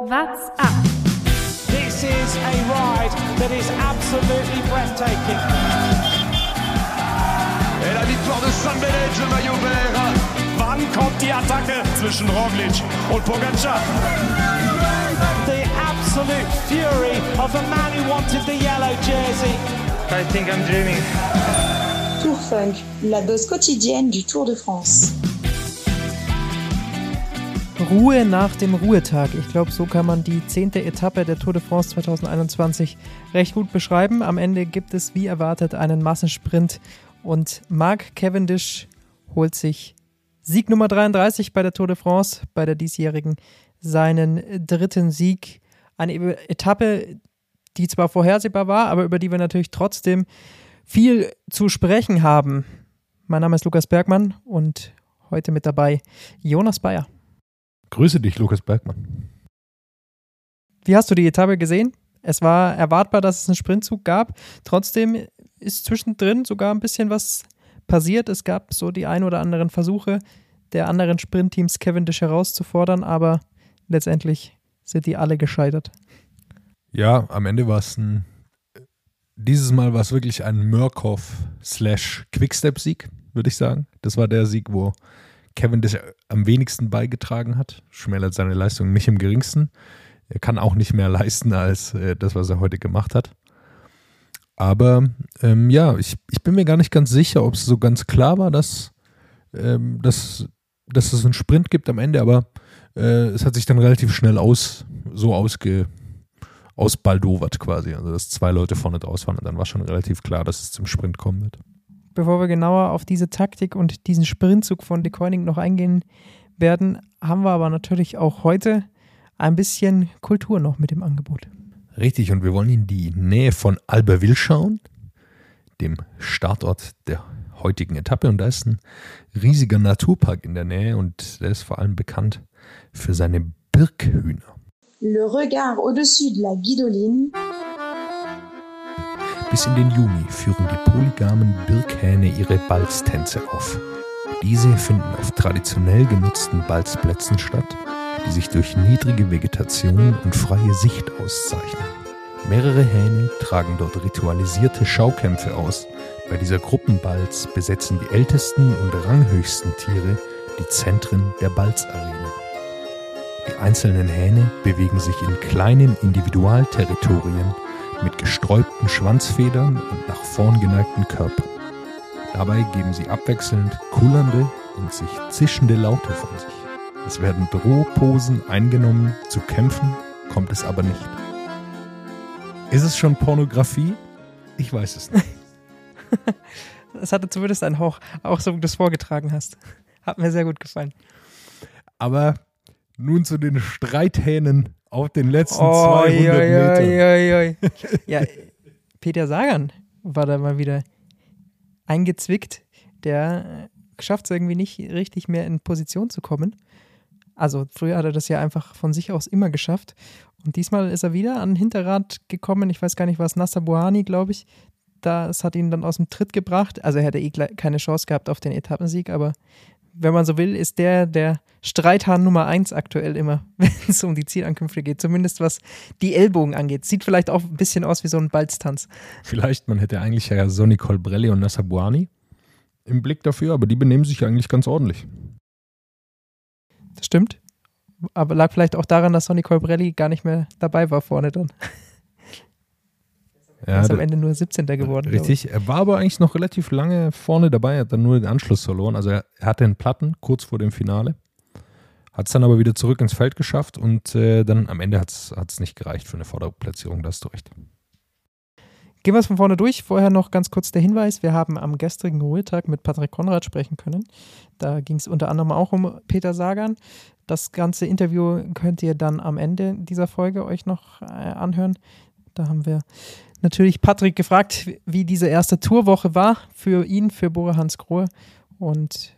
What's up? This is a ride that is absolutely breathtaking. Et la victoire de San Benedge, le maillot vert. Wann kommt die Attacke zwischen Roglic und Pogacar? The absolute fury of a man who wanted the yellow jersey. I think I'm dreaming. Tour Funk, la dose quotidienne du Tour de France. Ruhe nach dem Ruhetag. Ich glaube, so kann man die zehnte Etappe der Tour de France 2021 recht gut beschreiben. Am Ende gibt es wie erwartet einen Massensprint und Mark Cavendish holt sich Sieg Nummer 33 bei der Tour de France, bei der diesjährigen seinen dritten Sieg. Eine Etappe, die zwar vorhersehbar war, aber über die wir natürlich trotzdem viel zu sprechen haben. Mein Name ist Lukas Bergmann und heute mit dabei Jonas Bayer. Grüße dich, Lukas Bergmann. Wie hast du die Etappe gesehen? Es war erwartbar, dass es einen Sprintzug gab. Trotzdem ist zwischendrin sogar ein bisschen was passiert. Es gab so die ein oder anderen Versuche der anderen Sprintteams Cavendish herauszufordern, aber letztendlich sind die alle gescheitert. Ja, am Ende war es ein. Dieses Mal war es wirklich ein Murkoff slash Quickstep-Sieg, würde ich sagen. Das war der Sieg, wo Cavendish am wenigsten beigetragen hat. Schmälert seine Leistung nicht im geringsten. Er kann auch nicht mehr leisten als äh, das, was er heute gemacht hat. Aber ähm, ja, ich, ich bin mir gar nicht ganz sicher, ob es so ganz klar war, dass, ähm, dass, dass es einen Sprint gibt am Ende, aber äh, es hat sich dann relativ schnell aus, so ausge, ausbaldowert quasi. Also dass zwei Leute vorne draus waren und dann war schon relativ klar, dass es zum Sprint kommen wird. Bevor wir genauer auf diese Taktik und diesen Sprintzug von De Koenig noch eingehen werden, haben wir aber natürlich auch heute ein bisschen Kultur noch mit dem Angebot. Richtig, und wir wollen in die Nähe von Albertville schauen, dem Startort der heutigen Etappe. Und da ist ein riesiger Naturpark in der Nähe und der ist vor allem bekannt für seine Birkhühner. Le regard au-dessus de la Guidoline. Bis in den Juni führen die polygamen Birkhähne ihre Balztänze auf. Diese finden auf traditionell genutzten Balzplätzen statt, die sich durch niedrige Vegetation und freie Sicht auszeichnen. Mehrere Hähne tragen dort ritualisierte Schaukämpfe aus. Bei dieser Gruppenbalz besetzen die ältesten und ranghöchsten Tiere die Zentren der Balzarena. Die einzelnen Hähne bewegen sich in kleinen Individualterritorien mit gesträubten Schwanzfedern und nach vorn geneigten Körpern. Dabei geben sie abwechselnd kullernde und sich zischende Laute von sich. Es werden Drohposen eingenommen, zu kämpfen kommt es aber nicht. Ist es schon Pornografie? Ich weiß es nicht. Es hatte zumindest einen Hauch, auch so wie du es vorgetragen hast. Hat mir sehr gut gefallen. Aber nun zu den Streithähnen auf den letzten Oh, 200 oi, oi, Metern. oi, oi. Ja, Peter Sagan war da mal wieder eingezwickt. Der schafft es irgendwie nicht richtig mehr in Position zu kommen. Also früher hat er das ja einfach von sich aus immer geschafft. Und diesmal ist er wieder an den Hinterrad gekommen. Ich weiß gar nicht, was Nasser Buhani, glaube ich. Das hat ihn dann aus dem Tritt gebracht. Also er hätte eh keine Chance gehabt auf den Etappensieg, aber wenn man so will, ist der der Streithahn Nummer eins aktuell immer, wenn es um die Zielankünfte geht. Zumindest was die Ellbogen angeht. Sieht vielleicht auch ein bisschen aus wie so ein Balztanz. Vielleicht, man hätte eigentlich ja Sonny Colbrelli und Nasser Buani im Blick dafür, aber die benehmen sich eigentlich ganz ordentlich. Das stimmt. Aber lag vielleicht auch daran, dass Sonny Colbrelli gar nicht mehr dabei war vorne dann. Er Ja, ist am Ende nur 17. geworden. Richtig, er war aber eigentlich noch relativ lange vorne dabei, er hat dann nur den Anschluss verloren. Also er, er hatte einen Platten kurz vor dem Finale, hat es dann aber wieder zurück ins Feld geschafft und äh, dann am Ende hat es nicht gereicht für eine Vorderplatzierung, da hast du recht. Gehen wir es von vorne durch. Vorher noch ganz kurz der Hinweis: Wir haben am gestrigen Ruhetag mit Patrick Konrad sprechen können. Da ging es unter anderem auch um Peter Sagan. Das ganze Interview könnt ihr dann am Ende dieser Folge euch noch äh, anhören. Da haben wir natürlich Patrick gefragt, wie diese erste Tourwoche war für ihn, für Bora Hans Grohe. Und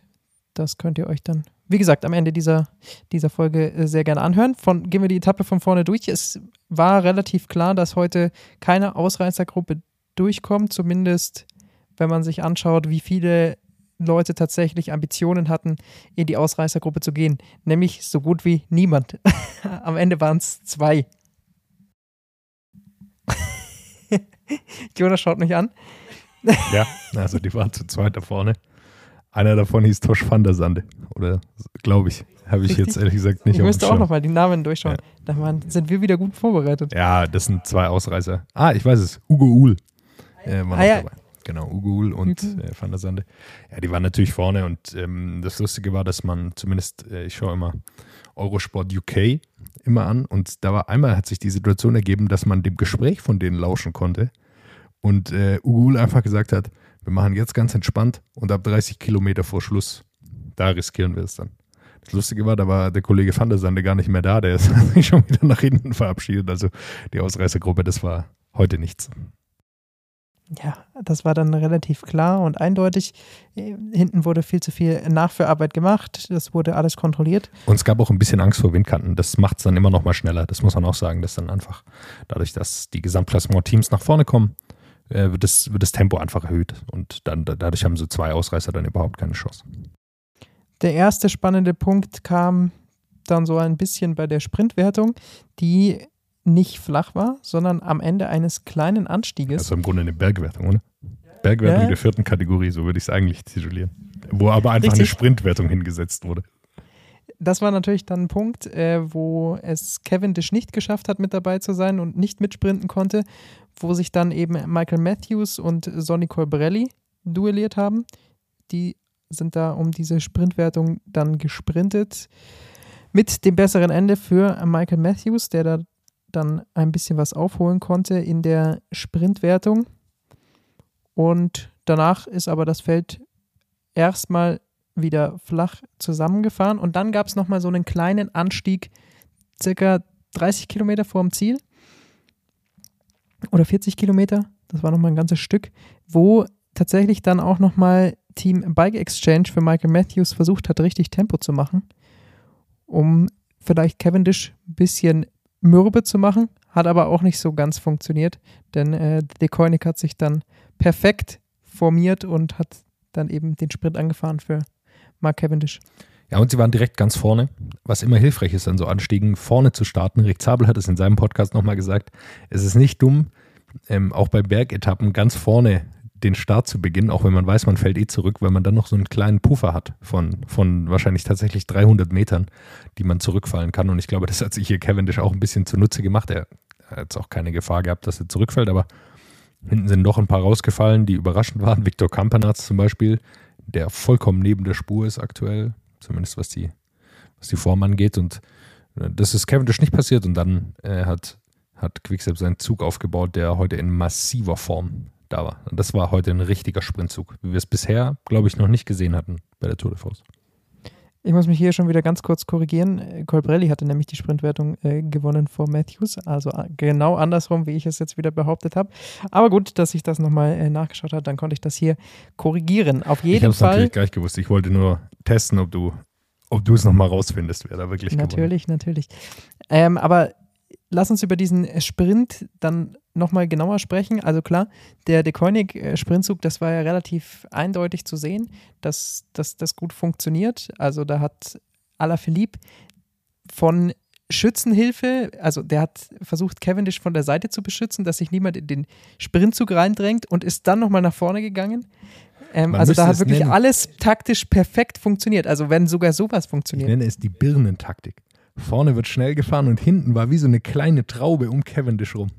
das könnt ihr euch dann, wie gesagt, am Ende dieser, dieser Folge äh, sehr gerne anhören. Von, gehen wir die Etappe von vorne durch. Es war relativ klar, dass heute keine Ausreißergruppe durchkommt, zumindest wenn man sich anschaut, wie viele Leute tatsächlich Ambitionen hatten, in die Ausreißergruppe zu gehen. Nämlich so gut wie niemand. Am Ende waren es zwei. Jonas schaut mich an. Ja, also die waren zu zweit da vorne. Einer davon hieß Tosh van der Sande. Oder glaube ich. Habe ich jetzt ehrlich gesagt nicht Ich müsste auch nochmal die Namen durchschauen. Da waren, sind wir wieder gut vorbereitet. Ja, das sind zwei Ausreißer. Ah, ich weiß es. Ugo Uhl äh, war Ah, ja. dabei. Genau, Ugo Uhl und äh, Van der Sande. Ja, die waren natürlich vorne und ähm, das Lustige war, dass man zumindest, äh, ich schaue immer Eurosport UK immer an und da war einmal hat sich die Situation ergeben, dass man dem Gespräch von denen lauschen konnte und äh, Ugo Uhl einfach gesagt hat, wir machen jetzt ganz entspannt und ab 30 Kilometer vor Schluss, da riskieren wir es dann. Das Lustige war, da war der Kollege Van der Sande gar nicht mehr da, der ist schon wieder nach hinten verabschiedet. Also die Ausreißergruppe, das war heute nichts. Ja, das war dann relativ klar und eindeutig. Hinten wurde viel zu viel Nachführarbeit gemacht. Das wurde alles kontrolliert. Und es gab auch ein bisschen Angst vor Windkanten. Das macht es dann immer noch mal schneller. Das muss man auch sagen, dass dann einfach dadurch, dass die Gesamtklassement-Teams nach vorne kommen, äh, wird, das, wird das Tempo einfach erhöht. Und dann da- dadurch haben so zwei Ausreißer dann überhaupt keine Chance. Der erste spannende Punkt kam dann so ein bisschen bei der Sprintwertung, die nicht flach war, sondern am Ende eines kleinen Anstieges. Also im Grunde eine Bergwertung, oder? Bergwertung Ja. der vierten Kategorie, so würde ich es eigentlich titulieren. Wo aber einfach eine Richtig. Sprintwertung hingesetzt wurde. Das war natürlich dann ein Punkt, äh, wo es Cavendish nicht geschafft hat, mit dabei zu sein und nicht mitsprinten konnte, wo sich dann eben Michael Matthews und Sonny Colbrelli duelliert haben. Die sind da um diese Sprintwertung dann gesprintet. Mit dem besseren Ende für Michael Matthews, der da dann ein bisschen was aufholen konnte in der Sprintwertung. Und danach ist aber das Feld erstmal wieder flach zusammengefahren und dann gab es nochmal so einen kleinen Anstieg, circa 30 Kilometer vorm Ziel oder 40 Kilometer, das war nochmal ein ganzes Stück, wo tatsächlich dann auch nochmal Team Bike Exchange für Michael Matthews versucht hat, richtig Tempo zu machen, um vielleicht Cavendish ein bisschen mürbe zu machen, hat aber auch nicht so ganz funktioniert, denn äh, De Koenig hat sich dann perfekt formiert und hat dann eben den Sprint angefahren für Mark Cavendish. Ja, und sie waren direkt ganz vorne, was immer hilfreich ist an so Anstiegen, vorne zu starten. Rick Zabel hat es in seinem Podcast nochmal gesagt. Es ist nicht dumm, ähm, auch bei Bergetappen ganz vorne den Start zu beginnen, auch wenn man weiß, man fällt eh zurück, weil man dann noch so einen kleinen Puffer hat von, von wahrscheinlich tatsächlich 300 Metern, die man zurückfallen kann. Und ich glaube, das hat sich hier Cavendish auch ein bisschen zunutze gemacht. Er hat jetzt auch keine Gefahr gehabt, dass er zurückfällt, aber hinten sind doch ein paar rausgefallen, die überraschend waren. Viktor Kampanatz zum Beispiel, der vollkommen neben der Spur ist aktuell, zumindest was die, was die Form angeht. Und äh, das ist Cavendish nicht passiert und dann äh, hat, hat Quickstep seinen Zug aufgebaut, der heute in massiver Form da war. Und das war heute ein richtiger Sprintzug, wie wir es bisher, glaube ich, noch nicht gesehen hatten bei der Tour de France. Ich muss mich hier schon wieder ganz kurz korrigieren. Colbrelli hatte nämlich die Sprintwertung äh, gewonnen vor Matthews, also äh, genau andersrum, wie ich es jetzt wieder behauptet habe. Aber gut, dass ich das nochmal äh, nachgeschaut habe, dann konnte ich das hier korrigieren. Auf ich jeden habe es Fall. natürlich gleich gewusst. Ich wollte nur testen, ob du ob du es nochmal rausfindest, wer da wirklich gewonnen hat. Natürlich, natürlich. Ähm, aber lass uns über diesen Sprint dann nochmal genauer sprechen. Also klar, der De Koenig-Sprintzug, das war ja relativ eindeutig zu sehen, dass, dass das gut funktioniert. Also da hat Alaphilippe von Schützenhilfe, also der hat versucht, Cavendish von der Seite zu beschützen, dass sich niemand in den Sprintzug reindrängt und ist dann nochmal nach vorne gegangen. Ähm, also da hat wirklich nennen. alles taktisch perfekt funktioniert. Also wenn sogar sowas Ich funktioniert. nenne es die Birnentaktik. Vorne wird schnell gefahren und hinten war wie so eine kleine Traube um Cavendish rum.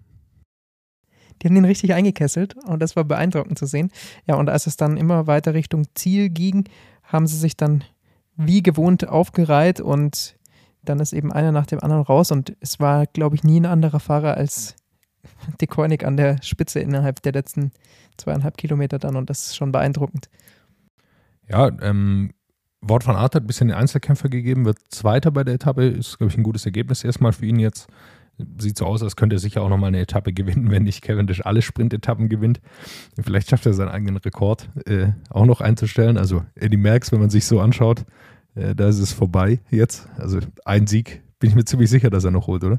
Die haben den richtig eingekesselt und das war beeindruckend zu sehen. Ja, und als es dann immer weiter Richtung Ziel ging, haben sie sich dann wie gewohnt aufgereiht und dann ist eben einer nach dem anderen raus und es war, glaube ich, nie ein anderer Fahrer als De Koenig an der Spitze innerhalb der letzten zweieinhalb Kilometer dann und das ist schon beeindruckend. Ja, ähm, Wort von Art hat ein bisschen den Einzelkämpfer gegeben, wird Zweiter bei der Etappe, ist, glaube ich, ein gutes Ergebnis erstmal für ihn jetzt. Sieht so aus, als könnte er sicher auch nochmal eine Etappe gewinnen, wenn nicht Cavendish alle Sprintetappen gewinnt. Vielleicht schafft er seinen eigenen Rekord äh, auch noch einzustellen. Also Eddie Merckx, wenn man sich so anschaut, äh, da ist es vorbei jetzt. Also ein Sieg bin ich mir ziemlich sicher, dass er noch holt, oder?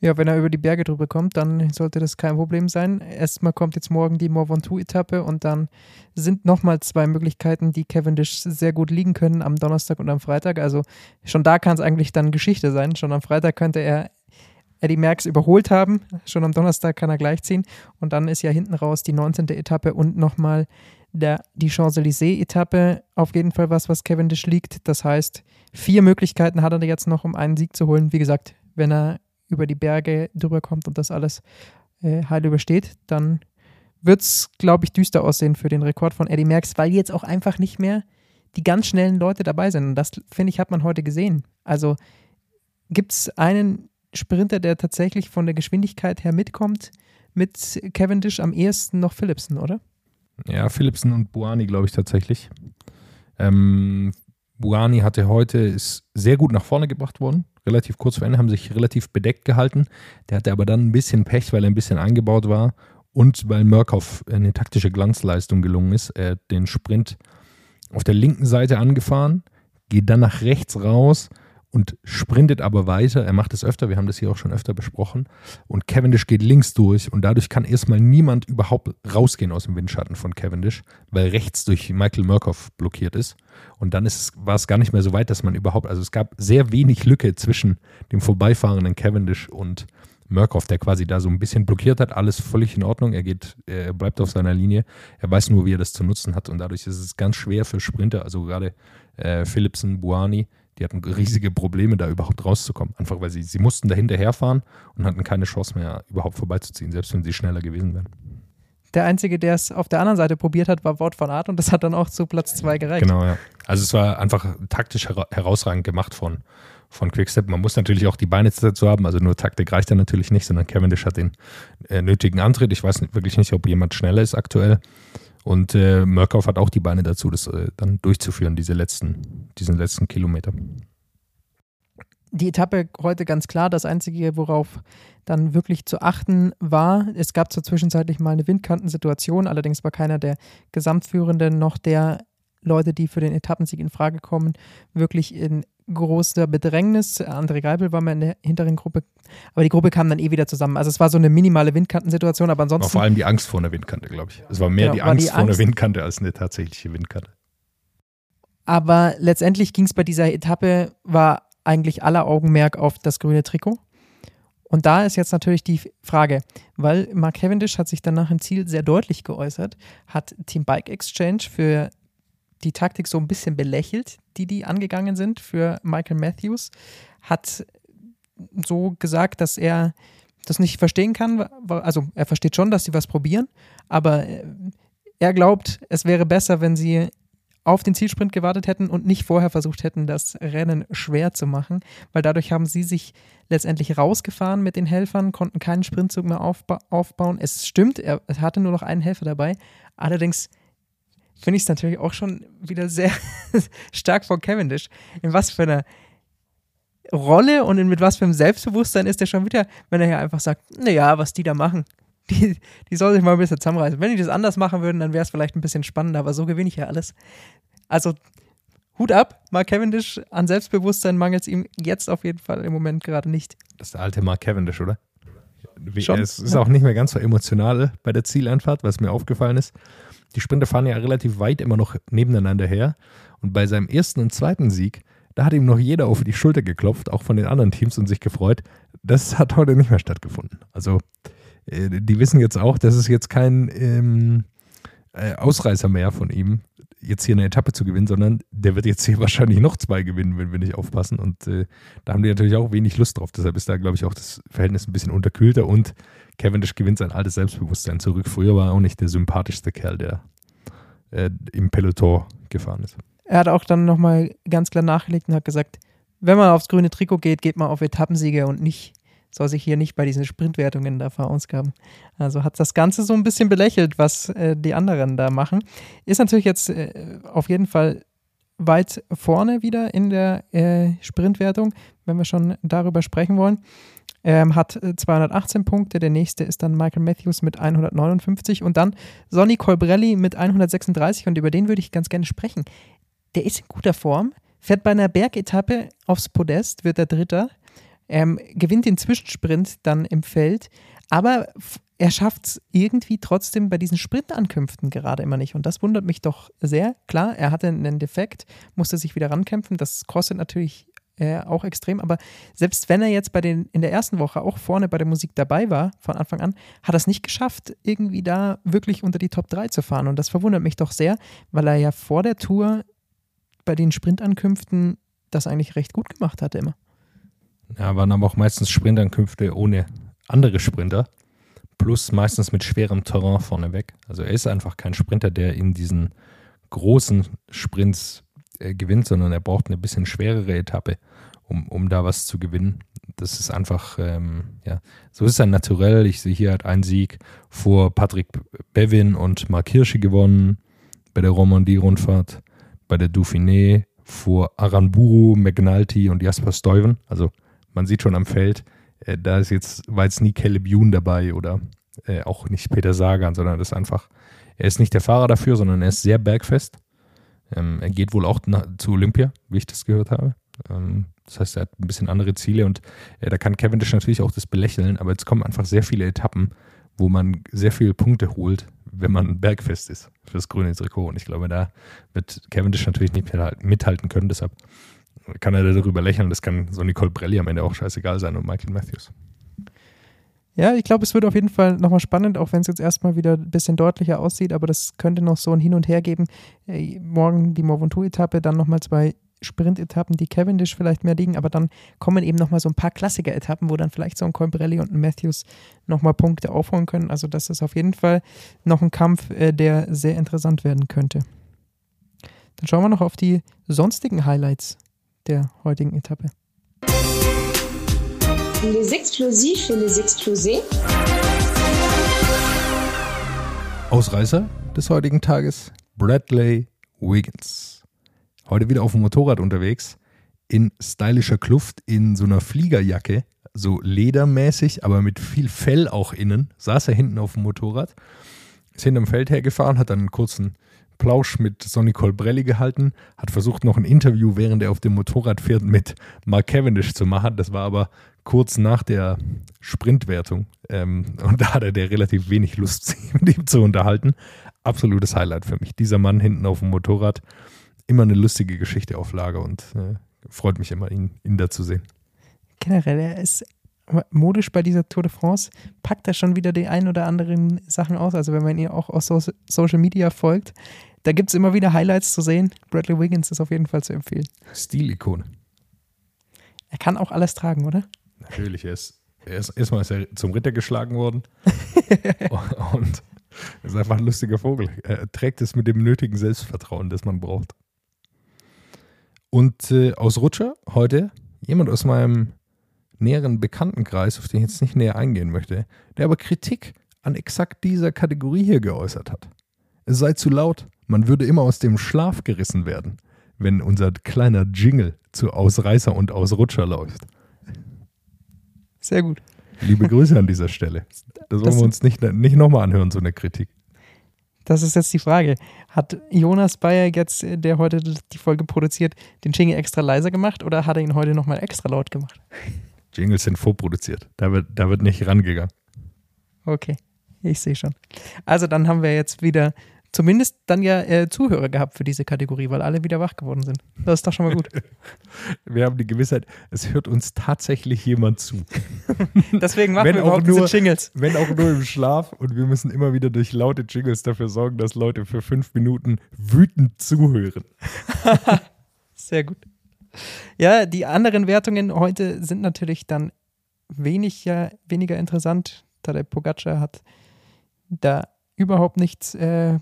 Ja, wenn er über die Berge drüber kommt, dann sollte das kein Problem sein. Erstmal kommt jetzt morgen die Mont Ventoux-Etappe und dann sind nochmal zwei Möglichkeiten, die Cavendish sehr gut liegen können am Donnerstag und am Freitag. Also schon da kann es eigentlich dann Geschichte sein. Schon am Freitag könnte er Eddie Merckx überholt haben. Schon am Donnerstag kann er gleichziehen. Und dann ist ja hinten raus die 19. Etappe und nochmal die Champs-Élysées-Etappe auf jeden Fall was, was Cavendish liegt. Das heißt, vier Möglichkeiten hat er jetzt noch, um einen Sieg zu holen. Wie gesagt, wenn er über die Berge drüber kommt und das alles äh, heil übersteht, dann wird es, glaube ich, düster aussehen für den Rekord von Eddie Merckx, weil jetzt auch einfach nicht mehr die ganz schnellen Leute dabei sind. Und das, finde ich, hat man heute gesehen. Also gibt es einen Sprinter, der tatsächlich von der Geschwindigkeit her mitkommt, mit Cavendish am ehesten noch Philipsen, oder? Ja, Philipsen und Buani, glaube ich tatsächlich. Ähm, Buani hatte heute, ist sehr gut nach vorne gebracht worden. Relativ kurz vor Ende, haben sich relativ bedeckt gehalten. Der hatte aber dann ein bisschen Pech, weil er ein bisschen eingebaut war und weil Murkoff eine taktische Glanzleistung gelungen ist. Er hat den Sprint auf der linken Seite angefahren, geht dann nach rechts raus und sprintet aber weiter. Er macht es öfter, wir haben das hier auch schon öfter besprochen. Und Cavendish geht links durch und dadurch kann erstmal niemand überhaupt rausgehen aus dem Windschatten von Cavendish, weil rechts durch Michael Murkoff blockiert ist. Und dann ist, war es gar nicht mehr so weit, dass man überhaupt, also es gab sehr wenig Lücke zwischen dem vorbeifahrenden Cavendish und Murkoff, der quasi da so ein bisschen blockiert hat. Alles völlig in Ordnung. Er geht, er bleibt auf seiner Linie. Er weiß nur, wie er das zu nutzen hat. Und dadurch ist es ganz schwer für Sprinter, also gerade äh, Philipsen, Buani, die hatten riesige Probleme, da überhaupt rauszukommen. Einfach weil sie, sie mussten da hinterherfahren und hatten keine Chance mehr, überhaupt vorbeizuziehen, selbst wenn sie schneller gewesen wären. Der Einzige, der es auf der anderen Seite probiert hat, war Wort von Art und das hat dann auch zu Platz zwei gereicht. Genau, ja. Also es war einfach taktisch herausragend gemacht von, von Quickstep. Man muss natürlich auch die Beine dazu haben, also nur Taktik reicht ja natürlich nicht, sondern Cavendish hat den äh, nötigen Antritt. Ich weiß wirklich nicht, ob jemand schneller ist aktuell. Und äh, Murkoff hat auch die Beine dazu, das äh, dann durchzuführen, diese letzten, diesen letzten Kilometer. Die Etappe heute ganz klar, das Einzige, worauf dann wirklich zu achten war, es gab zur zwischenzeitlich mal eine Windkantensituation, allerdings war keiner der Gesamtführenden noch der Leute, die für den Etappensieg in Frage kommen, wirklich in großer Bedrängnis. André Geibel war mal in der hinteren Gruppe, aber die Gruppe kam dann eh wieder zusammen. Also es war so eine minimale Windkantensituation, aber ansonsten. War vor allem die Angst vor einer Windkante, glaube ich. Es war mehr genau, die Angst die vor einer Windkante als eine tatsächliche Windkante. Aber letztendlich ging es bei dieser Etappe, war eigentlich aller Augenmerk auf das grüne Trikot. Und da ist jetzt natürlich die Frage, weil Mark Cavendish hat sich danach im Ziel sehr deutlich geäußert, hat Team Bike Exchange für die Taktik so ein bisschen belächelt, die die angegangen sind für Michael Matthews, hat so gesagt, dass er das nicht verstehen kann. Also er versteht schon, dass sie was probieren, aber er glaubt, es wäre besser, wenn sie auf den Zielsprint gewartet hätten und nicht vorher versucht hätten, das Rennen schwer zu machen, weil dadurch haben sie sich letztendlich rausgefahren mit den Helfern, konnten keinen Sprintzug mehr aufba aufbauen. Es stimmt, er hatte nur noch einen Helfer dabei. Allerdings finde ich es natürlich auch schon wieder sehr stark von Cavendish. In was für einer Rolle und mit was für einem Selbstbewusstsein ist er schon wieder, wenn er hier einfach sagt, naja, was die da machen, die, die soll sich mal ein bisschen zusammenreißen. Wenn die das anders machen würden, dann wäre es vielleicht ein bisschen spannender, aber so gewinne ich ja alles. Also Hut ab, Mark Cavendish, an Selbstbewusstsein mangelt es ihm jetzt auf jeden Fall im Moment gerade nicht. Das ist der alte Mark Cavendish, oder? Wie, Schon? Es ist ja. auch nicht mehr ganz so emotional bei der Zieleinfahrt, was mir aufgefallen ist. Die Sprinter fahren ja relativ weit immer noch nebeneinander her. Und bei seinem ersten und zweiten Sieg, da hat ihm noch jeder auf die Schulter geklopft, auch von den anderen Teams und sich gefreut. Das hat heute nicht mehr stattgefunden. Also, äh, die wissen jetzt auch, das ist jetzt kein ähm, äh, Ausreißer mehr von ihm, jetzt hier eine Etappe zu gewinnen, sondern der wird jetzt hier wahrscheinlich noch zwei gewinnen, wenn wir nicht aufpassen. Und äh, da haben die natürlich auch wenig Lust drauf. Deshalb ist da, glaube ich, auch das Verhältnis ein bisschen unterkühlter und Cavendish gewinnt sein altes Selbstbewusstsein zurück. Früher war er auch nicht der sympathischste Kerl, der äh, im Peloton gefahren ist. Er hat auch dann nochmal ganz klar nachgelegt und hat gesagt, wenn man aufs grüne Trikot geht, geht man auf Etappensiege und nicht, soll sich hier nicht bei diesen Sprintwertungen da verausgaben. Also hat das Ganze so ein bisschen belächelt, was äh, die anderen da machen. Ist natürlich jetzt äh, auf jeden Fall weit vorne wieder in der äh, Sprintwertung, wenn wir schon darüber sprechen wollen ähm, hat 218 äh, Punkte. Der nächste ist dann Michael Matthews mit 159 und dann Sonny Colbrelli mit 136 und über den würde ich ganz gerne sprechen. Der ist in guter Form, fährt bei einer Bergetappe aufs Podest, wird der Dritter. Ähm, gewinnt den Zwischensprint dann im Feld, aber er schafft es irgendwie trotzdem bei diesen Sprintankünften gerade immer nicht. Und das wundert mich doch sehr. Klar, er hatte einen Defekt, musste sich wieder rankämpfen. Das kostet natürlich äh, auch extrem. Aber selbst wenn er jetzt bei den, in der ersten Woche auch vorne bei der Musik dabei war, von Anfang an, hat er es nicht geschafft, irgendwie da wirklich unter die Top 3 zu fahren. Und das verwundert mich doch sehr, weil er ja vor der Tour bei den Sprintankünften das eigentlich recht gut gemacht hatte immer. Ja, waren aber auch meistens Sprintankünfte ohne andere Sprinter. Plus meistens mit schwerem Terrain vorneweg. Also er ist einfach kein Sprinter, der in diesen großen Sprints äh, gewinnt, sondern er braucht eine bisschen schwerere Etappe, um, um da was zu gewinnen. Das ist einfach, ähm, ja, so ist er naturell. Ich sehe hier halt einen Sieg vor Patrick Bevin und Mark Hirschi gewonnen bei der Romandie-Rundfahrt, bei der Dauphiné vor Aranburu, McNulty und Jasper Stuyven. Also man sieht schon am Feld, äh, da ist jetzt, war jetzt nie Caleb Youn dabei oder äh, auch nicht Peter Sagan, sondern das ist einfach, er ist nicht der Fahrer dafür, sondern er ist sehr bergfest. Ähm, er geht wohl auch nach, zu Olympia, wie ich das gehört habe. Ähm, das heißt, er hat ein bisschen andere Ziele und äh, da kann Cavendish natürlich auch das belächeln, aber jetzt kommen einfach sehr viele Etappen, wo man sehr viele Punkte holt, wenn man bergfest ist fürs grüne Trikot. Und ich glaube, da wird Cavendish natürlich nicht mithalten können. Deshalb kann er darüber lächeln. Das kann so Nicole Brelli am Ende auch scheißegal sein und Michael Matthews. Ja, ich glaube, es wird auf jeden Fall nochmal spannend, auch wenn es jetzt erstmal wieder ein bisschen deutlicher aussieht, aber das könnte noch so ein Hin und Her geben. Äh, morgen die Mont Ventoux-Etappe, dann nochmal zwei Sprint-Etappen, die Cavendish vielleicht mehr liegen, aber dann kommen eben nochmal so ein paar Klassiker-Etappen, wo dann vielleicht so ein Colbrelli und ein Matthews nochmal Punkte aufholen können. Also das ist auf jeden Fall noch ein Kampf, äh, der sehr interessant werden könnte. Dann schauen wir noch auf die sonstigen Highlights der heutigen Etappe. Les explosifs et les explosés. Ausreißer des heutigen Tages, Bradley Wiggins. Heute wieder auf dem Motorrad unterwegs, in stylischer Kluft, in so einer Fliegerjacke, so ledermäßig, aber mit viel Fell auch innen. Saß er hinten auf dem Motorrad, ist hinterm Feld hergefahren, hat dann einen kurzen Plausch mit Sonny Colbrelli gehalten, hat versucht, noch ein Interview, während er auf dem Motorrad fährt, mit Mark Cavendish zu machen. Das war aber kurz nach der Sprintwertung. Ähm, und da hatte der relativ wenig Lust, sich mit ihm zu unterhalten. Absolutes Highlight für mich. Dieser Mann hinten auf dem Motorrad. Immer eine lustige Geschichte auf Lager und äh, freut mich immer, ihn, ihn da zu sehen. Generell, er ist modisch bei dieser Tour de France, packt er schon wieder die ein oder anderen Sachen aus. Also wenn man ihn auch auf so Social Media folgt, da gibt es immer wieder Highlights zu sehen. Bradley Wiggins ist auf jeden Fall zu empfehlen. Stilikone. Er kann auch alles tragen, oder? Natürlich, er ist, er ist erstmal ist er zum Ritter geschlagen worden. und ist einfach ein lustiger Vogel. Er trägt es mit dem nötigen Selbstvertrauen, das man braucht. Und äh, aus Rutscher heute jemand aus meinem näheren Bekanntenkreis, auf den ich jetzt nicht näher eingehen möchte, der aber Kritik an exakt dieser Kategorie hier geäußert hat. Es sei zu laut, man würde immer aus dem Schlaf gerissen werden, wenn unser kleiner Jingle zu Ausreißer und Ausrutscher läuft. Sehr gut. Liebe Grüße an dieser Stelle. Das wollen das, wir uns nicht, nicht nochmal anhören, so eine Kritik. Das ist jetzt die Frage. Hat Jonas Bayer jetzt, der heute die Folge produziert, den Jingle extra leiser gemacht oder hat er ihn heute nochmal extra laut gemacht? Jingles sind vorproduziert. Da wird, da wird nicht rangegangen. Okay, ich sehe schon. Also dann haben wir jetzt wieder zumindest dann ja äh, Zuhörer gehabt für diese Kategorie, weil alle wieder wach geworden sind. Das ist doch schon mal gut. wir haben die Gewissheit, es hört uns tatsächlich jemand zu. Deswegen machen wenn wir überhaupt nur, diese Jingles. Wenn auch nur im Schlaf und wir müssen immer wieder durch laute Jingles dafür sorgen, dass Leute für fünf Minuten wütend zuhören. Sehr gut. Ja, die anderen Wertungen heute sind natürlich dann wenig, ja, weniger interessant, da der Pogacar hat da überhaupt nichts äh,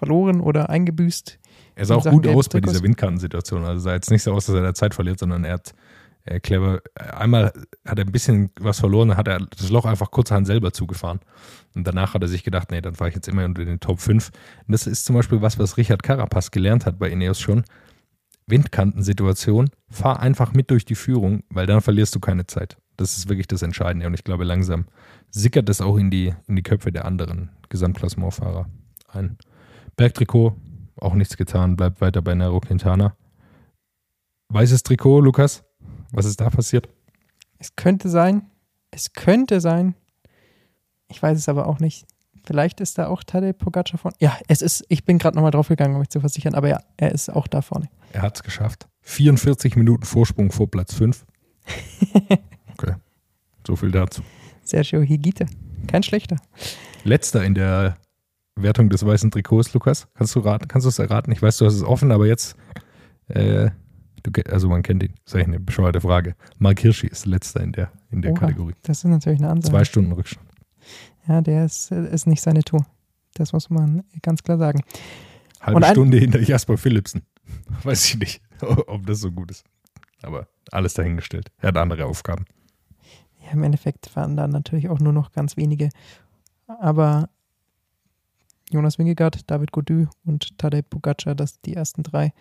verloren oder eingebüßt. Er sah auch gut aus bei dieser Windkartensituation. Also sah jetzt nicht so aus, dass er da Zeit verliert, sondern er hat äh, clever. Einmal hat er ein bisschen was verloren, dann hat er das Loch einfach kurzerhand selber zugefahren. Und danach hat er sich gedacht, nee, dann fahre ich jetzt immer unter den Top 5. Und das ist zum Beispiel was, was Richard Carapaz gelernt hat bei Ineos schon. Windkantensituation, fahr einfach mit durch die Führung, weil dann verlierst du keine Zeit. Das ist wirklich das Entscheidende. Und ich glaube, langsam sickert das auch in die, in die Köpfe der anderen Gesamtklassementfahrer ein. Bergtrikot, auch nichts getan, bleibt weiter bei Nero Quintana. Weißes Trikot, Lukas, was ist da passiert? Es könnte sein. Es könnte sein. Ich weiß es aber auch nicht. Vielleicht ist da auch Tadej Pogacar vorne. Ja, es ist, ich bin gerade nochmal drauf gegangen, um mich zu versichern, aber ja, er ist auch da vorne. Er hat es geschafft. 44 Minuten Vorsprung vor Platz 5. Okay. So viel dazu. Sergio Higita. Kein schlechter. Letzter in der Wertung des weißen Trikots, Lukas. Kannst du raten, kannst du es erraten? Ich weiß, du hast es offen, aber jetzt, äh, du, also man kennt ihn. Das ist eigentlich eine bescheuerte Frage. Mark Hirschi ist letzter in der, in der Oha, Kategorie. Das ist natürlich eine Ansage. Zwei Stunden Rückstand. Ja, der ist, ist nicht seine Tour. Das muss man ganz klar sagen. Halbe Und Stunde hinter Jasper Philipsen. Weiß ich nicht, ob das so gut ist. Aber alles dahingestellt. Er hat andere Aufgaben. Ja, im Endeffekt waren da natürlich auch nur noch ganz wenige. Aber Jonas Wingegaard, David Gody und Tadej Pogacar, das die ersten drei,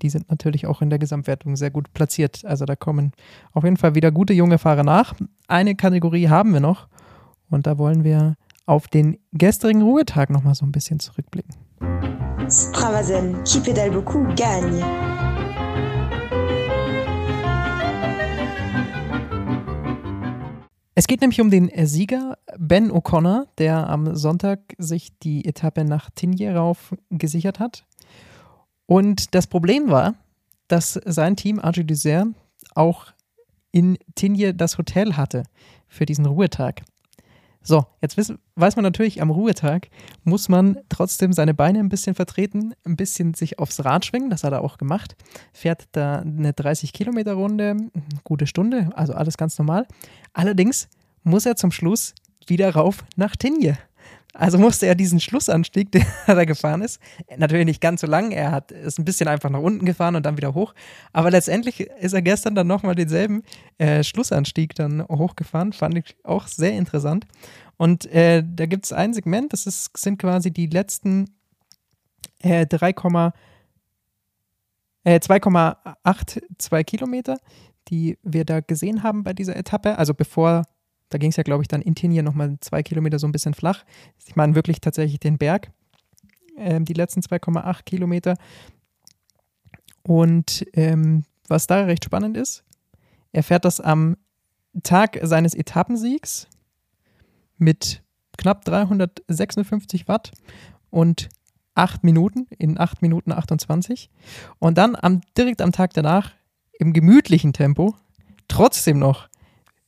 die sind natürlich auch in der Gesamtwertung sehr gut platziert. Also da kommen auf jeden Fall wieder gute junge Fahrer nach. Eine Kategorie haben wir noch und da wollen wir auf den gestrigen Ruhetag nochmal so ein bisschen zurückblicken. Stravazen, qui pédale beaucoup, gagne. Es geht nämlich um den Sieger Ben O'Connor, der am Sonntag sich die Etappe nach Tignes rauf gesichert hat. Und das Problem war, dass sein Team Argy Dessert auch in Tignes das Hotel hatte für diesen Ruhetag. So, jetzt wiss, weiß man natürlich, am Ruhetag muss man trotzdem seine Beine ein bisschen vertreten, ein bisschen sich aufs Rad schwingen, das hat er auch gemacht. Fährt da eine 30-Kilometer-Runde, gute Stunde, also alles ganz normal. Allerdings muss er zum Schluss wieder rauf nach Tignes. Also musste er diesen Schlussanstieg, den er da gefahren ist, natürlich nicht ganz so lang, er hat, ist ein bisschen einfach nach unten gefahren und dann wieder hoch, aber letztendlich ist er gestern dann nochmal denselben äh, Schlussanstieg dann hochgefahren, fand ich auch sehr interessant. Und äh, da gibt es ein Segment, das ist, sind quasi die letzten äh, 3, äh, 2,82 Kilometer, die wir da gesehen haben bei dieser Etappe. Also bevor, da ging es ja, glaube ich, dann in Tignes nochmal zwei Kilometer so ein bisschen flach. Ich meine wirklich tatsächlich den Berg, ähm, die letzten 2,8 Kilometer. Und ähm, was da recht spannend ist, er fährt das am Tag seines Etappensiegs mit knapp 356 Watt und 8 Minuten, in 8 Minuten 28. Und dann am, direkt am Tag danach im gemütlichen Tempo trotzdem noch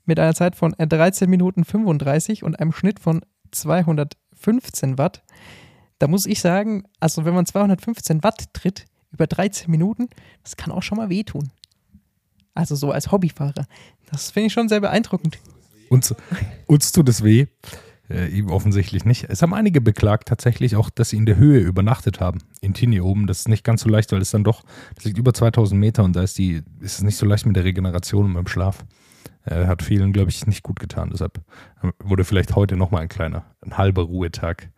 mit einer Zeit von 13 Minuten 35 und einem Schnitt von 215 Watt. Da muss ich sagen, also wenn man 215 Watt tritt über 13 Minuten, das kann auch schon mal wehtun. Also so als Hobbyfahrer. Das finde ich schon sehr beeindruckend. Uns, uns tut es weh. Äh, ihm offensichtlich nicht. Es haben einige beklagt tatsächlich auch, dass sie in der Höhe übernachtet haben. In Tini oben. Das ist nicht ganz so leicht, weil es dann doch, das liegt über 2000 Meter und da ist, die, ist es nicht so leicht mit der Regeneration und mit dem Schlaf. Äh, hat vielen, glaube ich, nicht gut getan. Deshalb wurde vielleicht heute nochmal ein kleiner, ein halber Ruhetag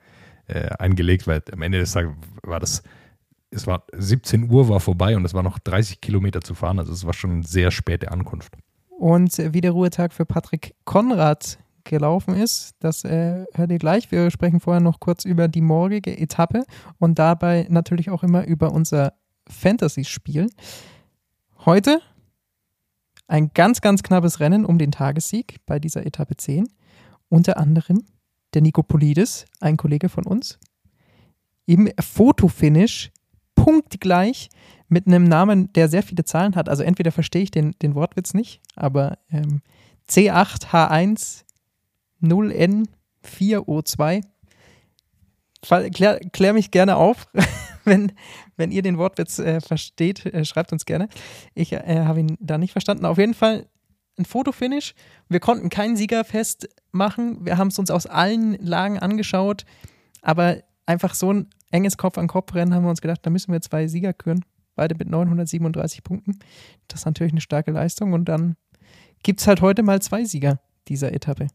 äh, eingelegt, weil am Ende des Tages war das, es war 17 Uhr war vorbei und es war noch 30 Kilometer zu fahren. Also es war schon eine sehr späte Ankunft. Und wie der Ruhetag für Patrick Konrad gelaufen ist, das äh, hört ihr gleich. Wir sprechen vorher noch kurz über die morgige Etappe und dabei natürlich auch immer über unser Fantasy-Spiel. Heute ein ganz, ganz knappes Rennen um den Tagessieg bei dieser Etappe 10. Unter anderem der Nico Polides, ein Kollege von uns, im Fotofinish punktgleich mit einem Namen, der sehr viele Zahlen hat. Also entweder verstehe ich den, den Wortwitz nicht, aber ähm, C8H1 0N4O2. Klär, klär mich gerne auf, wenn, wenn ihr den Wortwitz äh, versteht, äh, schreibt uns gerne. Ich äh, habe ihn da nicht verstanden. Auf jeden Fall ein Fotofinish. Wir konnten keinen Sieger festmachen. Wir haben es uns aus allen Lagen angeschaut. Aber einfach so ein enges Kopf-an-Kopf-Rennen haben wir uns gedacht, da müssen wir zwei Sieger küren. Beide mit 937 Punkten. Das ist natürlich eine starke Leistung. Und dann gibt es halt heute mal zwei Sieger dieser Etappe.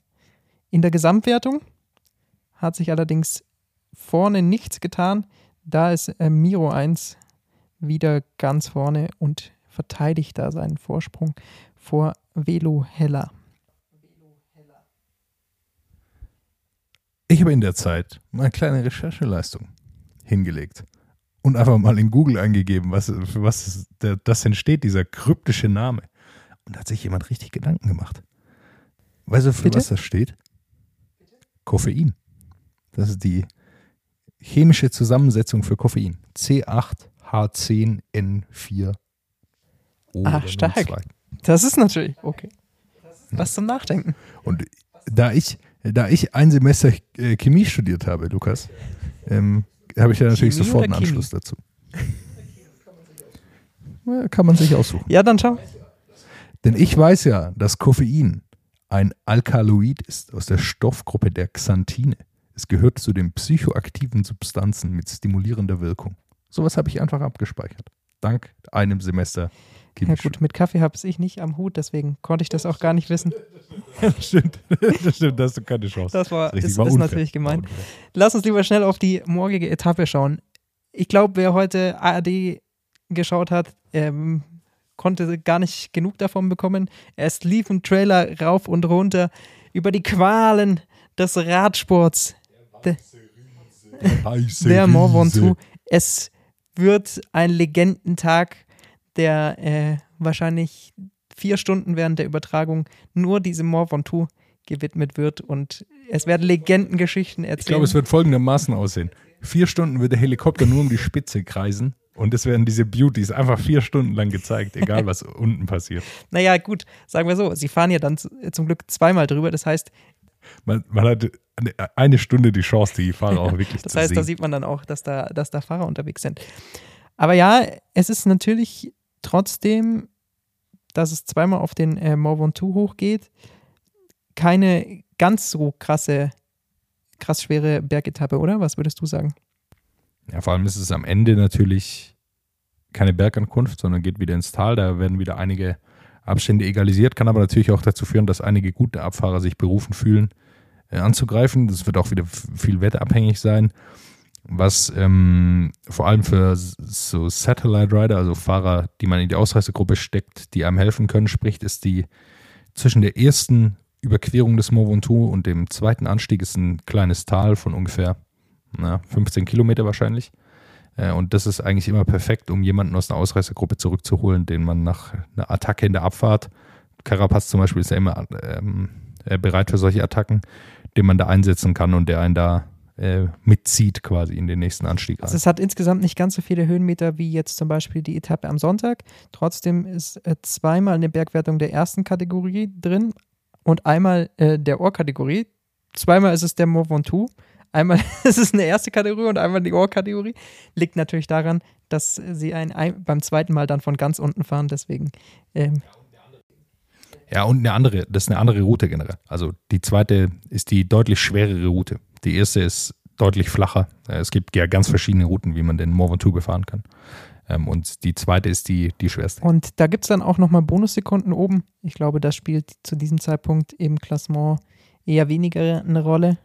In der Gesamtwertung hat sich allerdings vorne nichts getan. Da ist äh, Miro 1 wieder ganz vorne und verteidigt da seinen Vorsprung vor Velo Hella. Ich habe in der Zeit mal eine kleine Rechercheleistung hingelegt und einfach mal in Google eingegeben, was, für was das denn steht, dieser kryptische Name. Und da hat sich jemand richtig Gedanken gemacht. Weißt du, für Bitte? was das steht? Koffein. Das ist die chemische Zusammensetzung für Koffein. C8H10N4. O Ah, stark. 02. Das ist natürlich okay. Was zum Nachdenken. Und da ich, da ich ein Semester äh, Chemie studiert habe, Lukas, ähm, habe ich da natürlich Chemie sofort einen? Anschluss dazu. Kann man sich aussuchen. Ja, dann schau. Denn ich weiß ja, dass Koffein ein Alkaloid ist aus der Stoffgruppe der Xanthine. Es gehört zu den psychoaktiven Substanzen mit stimulierender Wirkung. Sowas habe ich einfach abgespeichert. Dank einem Semester Ja gut, mit Kaffee habe ich nicht am Hut, deswegen konnte ich das auch gar nicht wissen. das stimmt. Das stimmt, da hast du keine Chance. Das war, Richtig, ist, war ist natürlich gemein. War unfair. Lass uns lieber schnell auf die morgige Etappe schauen. Ich glaube, wer heute ARD geschaut hat, ähm, konnte gar nicht genug davon bekommen. Es lief ein Trailer rauf und runter über die Qualen des Radsports. Der, Weiße der Mont. Ventoux. Es wird ein Legendentag, der äh, wahrscheinlich vier Stunden während der Übertragung nur diesem Mont Ventoux gewidmet wird und es werden Legendengeschichten erzählt. Ich glaube, es wird folgendermaßen aussehen. Vier Stunden wird der Helikopter nur um die Spitze kreisen und es werden diese Beauties einfach vier Stunden lang gezeigt, egal was unten passiert. Naja, gut, sagen wir so, sie fahren ja dann zum Glück zweimal drüber. Das heißt, Man, man hat eine- Stunde die Chance, die Fahrer auch wirklich das zu heißt, sehen. da sieht man dann auch, dass da, dass da Fahrer unterwegs sind. Aber ja, es ist natürlich trotzdem, dass es zweimal auf den äh, Mont Ventoux hochgeht, keine ganz so krasse, krass schwere Bergetappe, oder? Was würdest du sagen? Ja, vor allem ist es am Ende natürlich keine Bergankunft, sondern geht wieder ins Tal. Da werden wieder einige Abstände egalisiert, kann aber natürlich auch dazu führen, dass einige gute Abfahrer sich berufen fühlen, äh, anzugreifen. Das wird auch wieder viel wetterabhängig sein. Was ähm, vor allem für so Satellite Rider, also Fahrer, die man in die Ausreißergruppe steckt, die einem helfen können, spricht, ist die zwischen der ersten Überquerung des Mont und dem zweiten Anstieg ist ein kleines Tal von ungefähr na, 15 Kilometer wahrscheinlich. Äh, Und das ist eigentlich immer perfekt, um jemanden aus einer Ausreißergruppe zurückzuholen, den man nach einer Attacke in der Abfahrt, Carapaz zum Beispiel ist ja immer ähm, äh, bereit für solche Attacken, den man da einsetzen kann und der einen da äh, mitzieht quasi in den nächsten Anstieg. Also es hat insgesamt nicht ganz so viele Höhenmeter wie jetzt zum Beispiel die Etappe am Sonntag. Trotzdem ist äh, zweimal eine Bergwertung der ersten Kategorie drin und einmal äh, der Ohrkategorie. Zweimal ist es der Mont Ventoux. Einmal ist es eine erste Kategorie und einmal die Ohrkategorie. Liegt natürlich daran, dass sie ein, ein, beim zweiten Mal dann von ganz unten fahren. Deswegen ähm, Ja, und eine andere, das ist eine andere Route generell. Also die zweite ist die deutlich schwerere Route. Die erste ist deutlich flacher. Äh, Es gibt ja ganz verschiedene Routen, wie man den Mont Ventoux befahren kann. Ähm, Und die zweite ist die, die schwerste. Und da gibt es dann auch nochmal Bonussekunden oben. Ich glaube, das spielt zu diesem Zeitpunkt im Klassement eher weniger eine Rolle.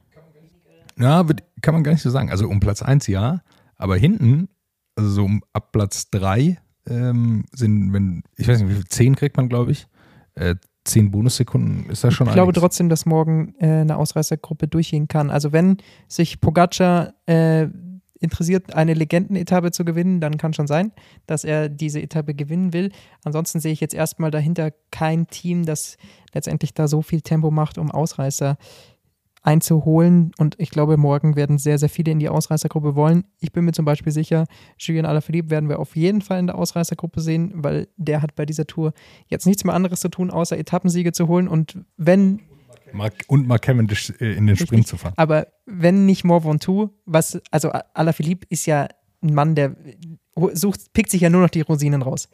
Ja, wird- kann man gar nicht so sagen. Also um Platz 1 ja, aber hinten, also so ab Platz 3 ähm, sind, wenn, ich weiß nicht, wie viel, 10 kriegt man, glaube ich. Äh, 10 Bonussekunden ist das schon Ich glaube einiges. trotzdem, dass morgen äh, eine Ausreißergruppe durchgehen kann. Also wenn sich Pogacar äh, interessiert, eine Legendenetappe zu gewinnen, dann kann schon sein, dass er diese Etappe gewinnen will. Ansonsten sehe ich jetzt erstmal dahinter kein Team, das letztendlich da so viel Tempo macht, um Ausreißer einzuholen. Und ich glaube, morgen werden sehr, sehr viele in die Ausreißergruppe wollen. Ich bin mir zum Beispiel sicher, Julien Alaphilippe werden wir auf jeden Fall in der Ausreißergruppe sehen, weil der hat bei dieser Tour jetzt nichts mehr anderes zu tun, außer Etappensiege zu holen. Und wenn Mark, und Mark Cavendish äh, in den Sprint zu fahren. Aber wenn nicht Mont Ventoux, was, also Alaphilippe ist ja ein Mann, der sucht, pickt sich ja nur noch die Rosinen raus.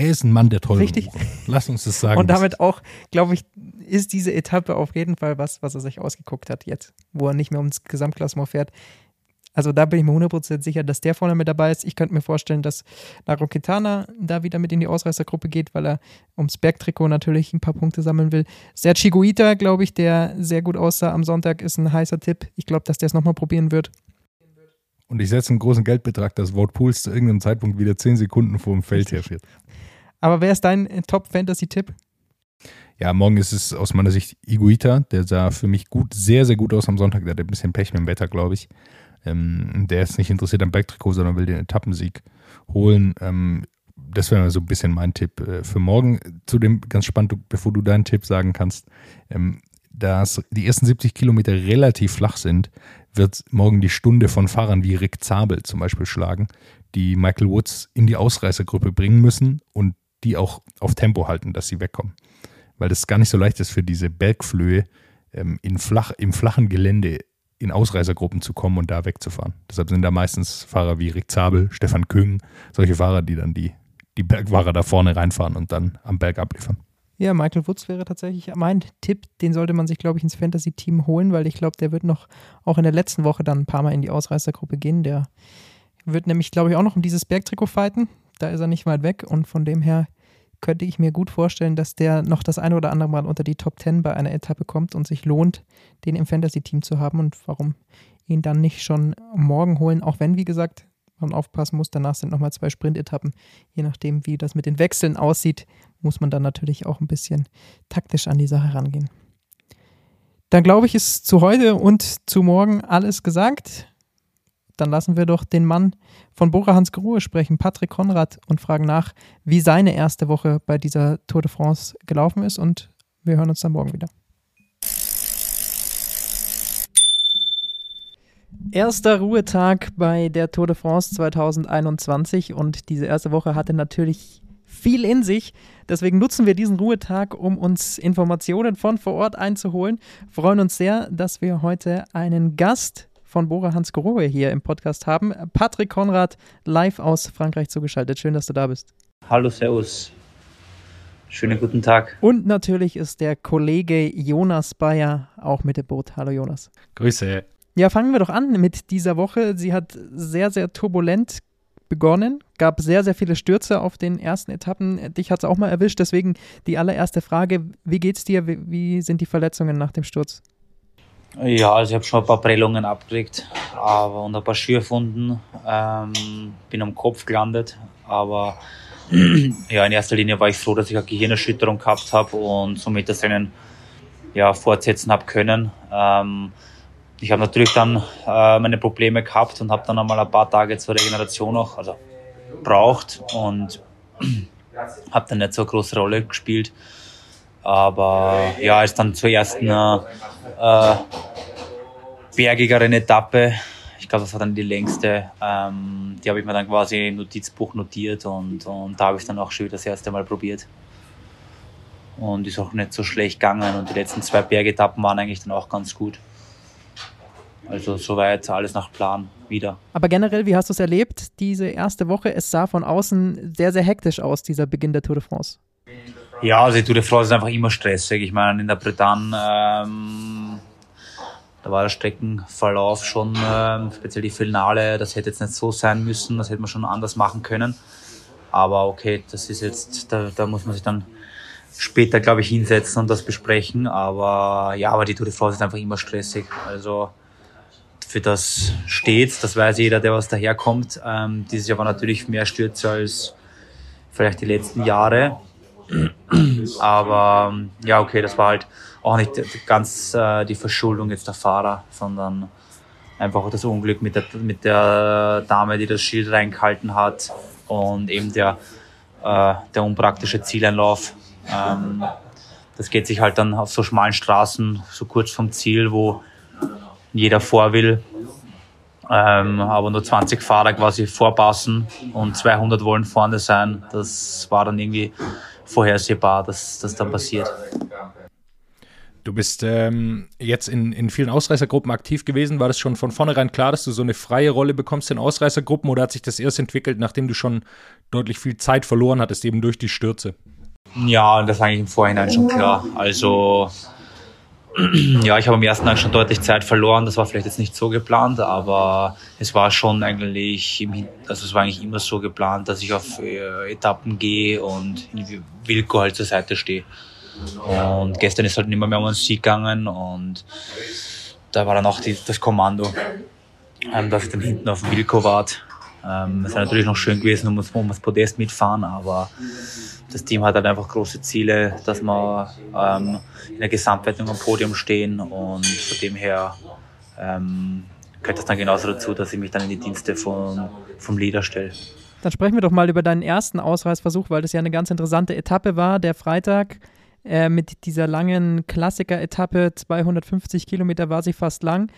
Er ist ein Mann der tollen Richtig. Uhren. Lass uns das sagen. Und damit auch, glaube ich, ist diese Etappe auf jeden Fall was, was er sich ausgeguckt hat jetzt, wo er nicht mehr ums Gesamtklassement fährt. Also da bin ich mir 100% sicher, dass der vorne mit dabei ist. Ich könnte mir vorstellen, dass Nairo Quintana da wieder mit in die Ausreißergruppe geht, weil er ums Bergtrikot natürlich ein paar Punkte sammeln will. Sergio Guita, glaube ich, der sehr gut aussah am Sonntag, ist ein heißer Tipp. Ich glaube, dass der es nochmal probieren wird. Und ich setze einen großen Geldbetrag, dass Wout Pools zu irgendeinem Zeitpunkt wieder 10 Sekunden vor dem Feld herfährt. Aber wer ist dein äh, Top-Fantasy-Tipp? Ja, morgen ist es aus meiner Sicht Iguita. Der sah für mich gut, sehr, sehr gut aus am Sonntag. Der hat ein bisschen Pech mit dem Wetter, glaube ich. Ähm, der ist nicht interessiert am Bergtrikot, sondern will den Etappensieg holen. Ähm, das wäre so ein bisschen mein Tipp äh, für morgen. Zudem ganz spannend, bevor du deinen Tipp sagen kannst, ähm, dass die ersten 70 Kilometer relativ flach sind, wird morgen die Stunde von Fahrern wie Rick Zabel zum Beispiel schlagen, die Michael Woods in die Ausreißergruppe bringen müssen und die auch auf Tempo halten, dass sie wegkommen. Weil das gar nicht so leicht ist für diese Bergflöhe ähm, in flach, im flachen Gelände in Ausreißergruppen zu kommen und da wegzufahren. Deshalb sind da meistens Fahrer wie Rick Zabel, Stefan Küng, solche Fahrer, die dann die, die Bergfahrer da vorne reinfahren und dann am Berg abliefern. Ja, Michael Woods wäre tatsächlich mein Tipp. Den sollte man sich, glaube ich, ins Fantasy-Team holen, weil ich glaube, der wird noch auch in der letzten Woche dann ein paar Mal in die Ausreißergruppe gehen. Der wird nämlich, glaube ich, auch noch um dieses Bergtrikot fighten. Da ist er nicht weit weg und von dem her könnte ich mir gut vorstellen, dass der noch das eine oder andere Mal unter die Top 10 bei einer Etappe kommt und sich lohnt, den im Fantasy-Team zu haben und warum ihn dann nicht schon morgen holen, auch wenn, wie gesagt, man aufpassen muss. Danach sind nochmal zwei Sprint-Etappen. Je nachdem, wie das mit den Wechseln aussieht, muss man dann natürlich auch ein bisschen taktisch an die Sache rangehen. Dann glaube ich, ist zu heute und zu morgen alles gesagt. Dann lassen wir doch den Mann von Bora Hans Grohe sprechen, Patrick Konrad, und fragen nach, wie seine erste Woche bei dieser Tour de France gelaufen ist. Und wir hören uns dann morgen wieder. Erster Ruhetag bei der Tour de France 2021 und diese erste Woche hatte natürlich viel in sich. Deswegen nutzen wir diesen Ruhetag, um uns Informationen von vor Ort einzuholen. Freuen uns sehr, dass wir heute einen Gast von Bora Hans Grohe hier im Podcast haben. Patrick Konrad, live aus Frankreich zugeschaltet. Schön, dass du da bist. Hallo, Servus. Schönen guten Tag. Und natürlich ist der Kollege Jonas Bayer auch mit dem Boot. Hallo, Jonas. Grüße. Ja, fangen wir doch an mit dieser Woche. Sie hat sehr, sehr turbulent begonnen, gab sehr, sehr viele Stürze auf den ersten Etappen. Dich hat es auch mal erwischt, deswegen die allererste Frage, wie geht's dir? Wie, wie sind die Verletzungen nach dem Sturz? Ja, also ich habe schon ein paar Prellungen abgekriegt aber, und ein paar Schürfwunden. Ähm, bin am Kopf gelandet, aber ja, in erster Linie war ich froh, dass ich eine Gehirnerschütterung gehabt habe und somit das Rennen ja, fortsetzen habe können. Ähm, ich habe natürlich dann äh, meine Probleme gehabt und habe dann einmal ein paar Tage zur Regeneration noch, also braucht und habe dann nicht so eine große Rolle gespielt. Aber ja, als dann zur ersten äh, bergigeren Etappe, ich glaube, das war dann die längste, ähm, die habe ich mir dann quasi im Notizbuch notiert und, und da habe ich dann auch wieder das erste Mal probiert. Und ist auch nicht so schlecht gegangen und die letzten zwei Bergetappen waren eigentlich dann auch ganz gut. Also soweit alles nach Plan wieder. Aber generell, wie hast du es erlebt, diese erste Woche? Es sah von außen sehr, sehr hektisch aus, dieser Beginn der Tour de France. Ja, also die Tour de France ist einfach immer stressig. Ich meine, in der Bretagne, ähm, da war der Streckenverlauf schon, ähm, speziell die Finale, das hätte jetzt nicht so sein müssen, das hätte man schon anders machen können. Aber okay, das ist jetzt, da, da muss man sich dann später, glaube ich, hinsetzen und das besprechen. Aber ja, aber die Tour de France ist einfach immer stressig. Also für das steht. Das weiß jeder, der was daherkommt. Ähm, dieses Jahr war natürlich mehr Stürze als vielleicht die letzten Jahre. Aber ja, okay, das war halt auch nicht ganz äh, die Verschuldung jetzt der Fahrer, sondern einfach das Unglück mit der, mit der Dame, die das Schild reingehalten hat und eben der, äh, der unpraktische Zieleinlauf. Ähm, das geht sich halt dann auf so schmalen Straßen, so kurz vom Ziel, wo jeder vor will. Ähm, aber nur 20 Fahrer quasi vorpassen und 200 wollen vorne sein. Das war dann irgendwie vorhersehbar, dass das dann passiert. Du bist ähm, jetzt in, in vielen Ausreißergruppen aktiv gewesen. War das schon von vornherein klar, dass du so eine freie Rolle bekommst in Ausreißergruppen oder hat sich das erst entwickelt, nachdem du schon deutlich viel Zeit verloren hattest, eben durch die Stürze? Ja, das war eigentlich im Vorhinein schon klar. Also ja, ich habe am ersten Tag schon deutlich Zeit verloren. Das war vielleicht jetzt nicht so geplant, aber es war schon eigentlich, im, also es war eigentlich immer so geplant, dass ich auf äh, Etappen gehe und Wilko halt zur Seite stehe. Und gestern ist halt nicht mehr, um den Sieg gegangen und da war dann auch die, das Kommando, ähm, dass ich dann hinten auf Wilko warte. Ähm, es wäre natürlich noch schön gewesen, um, um das Podest mitfahren, aber das Team hat halt einfach große Ziele, dass wir ähm, in der Gesamtwertung am Podium stehen und von dem her ähm, gehört das dann genauso dazu, dass ich mich dann in die Dienste von, vom Leader stelle. Dann sprechen wir doch mal über deinen ersten Ausreißversuch, weil das ja eine ganz interessante Etappe war. Der Freitag äh, mit dieser langen Klassiker-Etappe, 250 Kilometer war sie fast lang.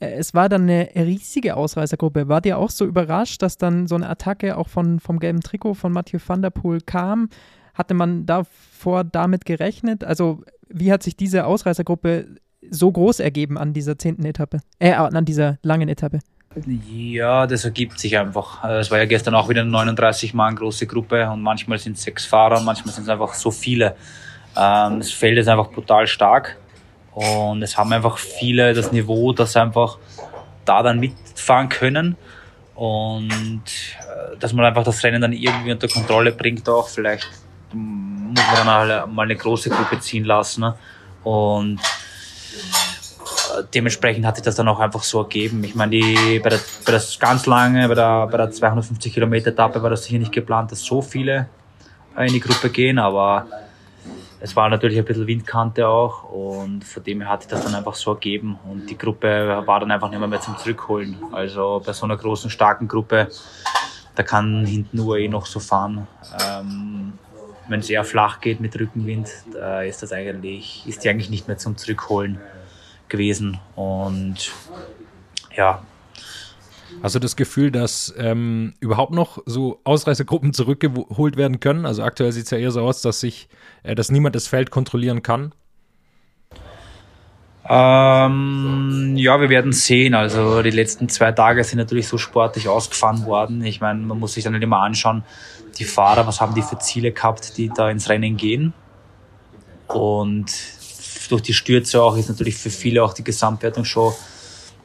Es war dann eine riesige Ausreißergruppe. War dir auch so überrascht, dass dann so eine Attacke auch von, vom gelben Trikot von Mathieu van der Poel kam? Hatte man davor damit gerechnet? Also, wie hat sich diese Ausreißergruppe so groß ergeben an dieser zehnten Etappe? Äh, an dieser langen Etappe? Ja, das ergibt sich einfach. Äh, es war ja gestern auch wieder eine 39 Mann große Gruppe und manchmal sind es sechs Fahrer, manchmal sind es einfach so viele. Ähm, das Feld ist einfach brutal stark und es haben einfach viele das Niveau, dass sie einfach da dann mitfahren können und äh, dass man einfach das Rennen dann irgendwie unter Kontrolle bringt auch. Vielleicht muss man dann mal eine große Gruppe ziehen lassen ne? und dementsprechend hat sich das dann auch einfach so ergeben. Ich meine, die, bei, der, bei das ganz lange, bei der, bei der 250 Kilometer Etappe war das sicher nicht geplant, dass so viele in die Gruppe gehen, aber es war natürlich ein bisschen Windkante auch und von dem her hat sich das dann einfach so ergeben und die Gruppe war dann einfach nicht mehr, mehr zum Zurückholen. Also bei so einer großen, starken Gruppe, da kann hinten UAE noch so fahren. Ähm, wenn es eher flach geht mit Rückenwind, da ist das eigentlich, ist die eigentlich nicht mehr zum Zurückholen gewesen. Und ja. Also das Gefühl, dass ähm, überhaupt noch so Ausreißergruppen zurückgeholt werden können? Also aktuell sieht es ja eher so aus, dass sich, äh, dass niemand das Feld kontrollieren kann. Ähm, ja, wir werden sehen. Also die letzten zwei Tage sind natürlich so sportlich ausgefahren worden. Ich meine, man muss sich dann nicht immer anschauen, die Fahrer, was haben die für Ziele gehabt, die da ins Rennen gehen. Und durch die Stürze auch ist natürlich für viele auch die Gesamtwertung schon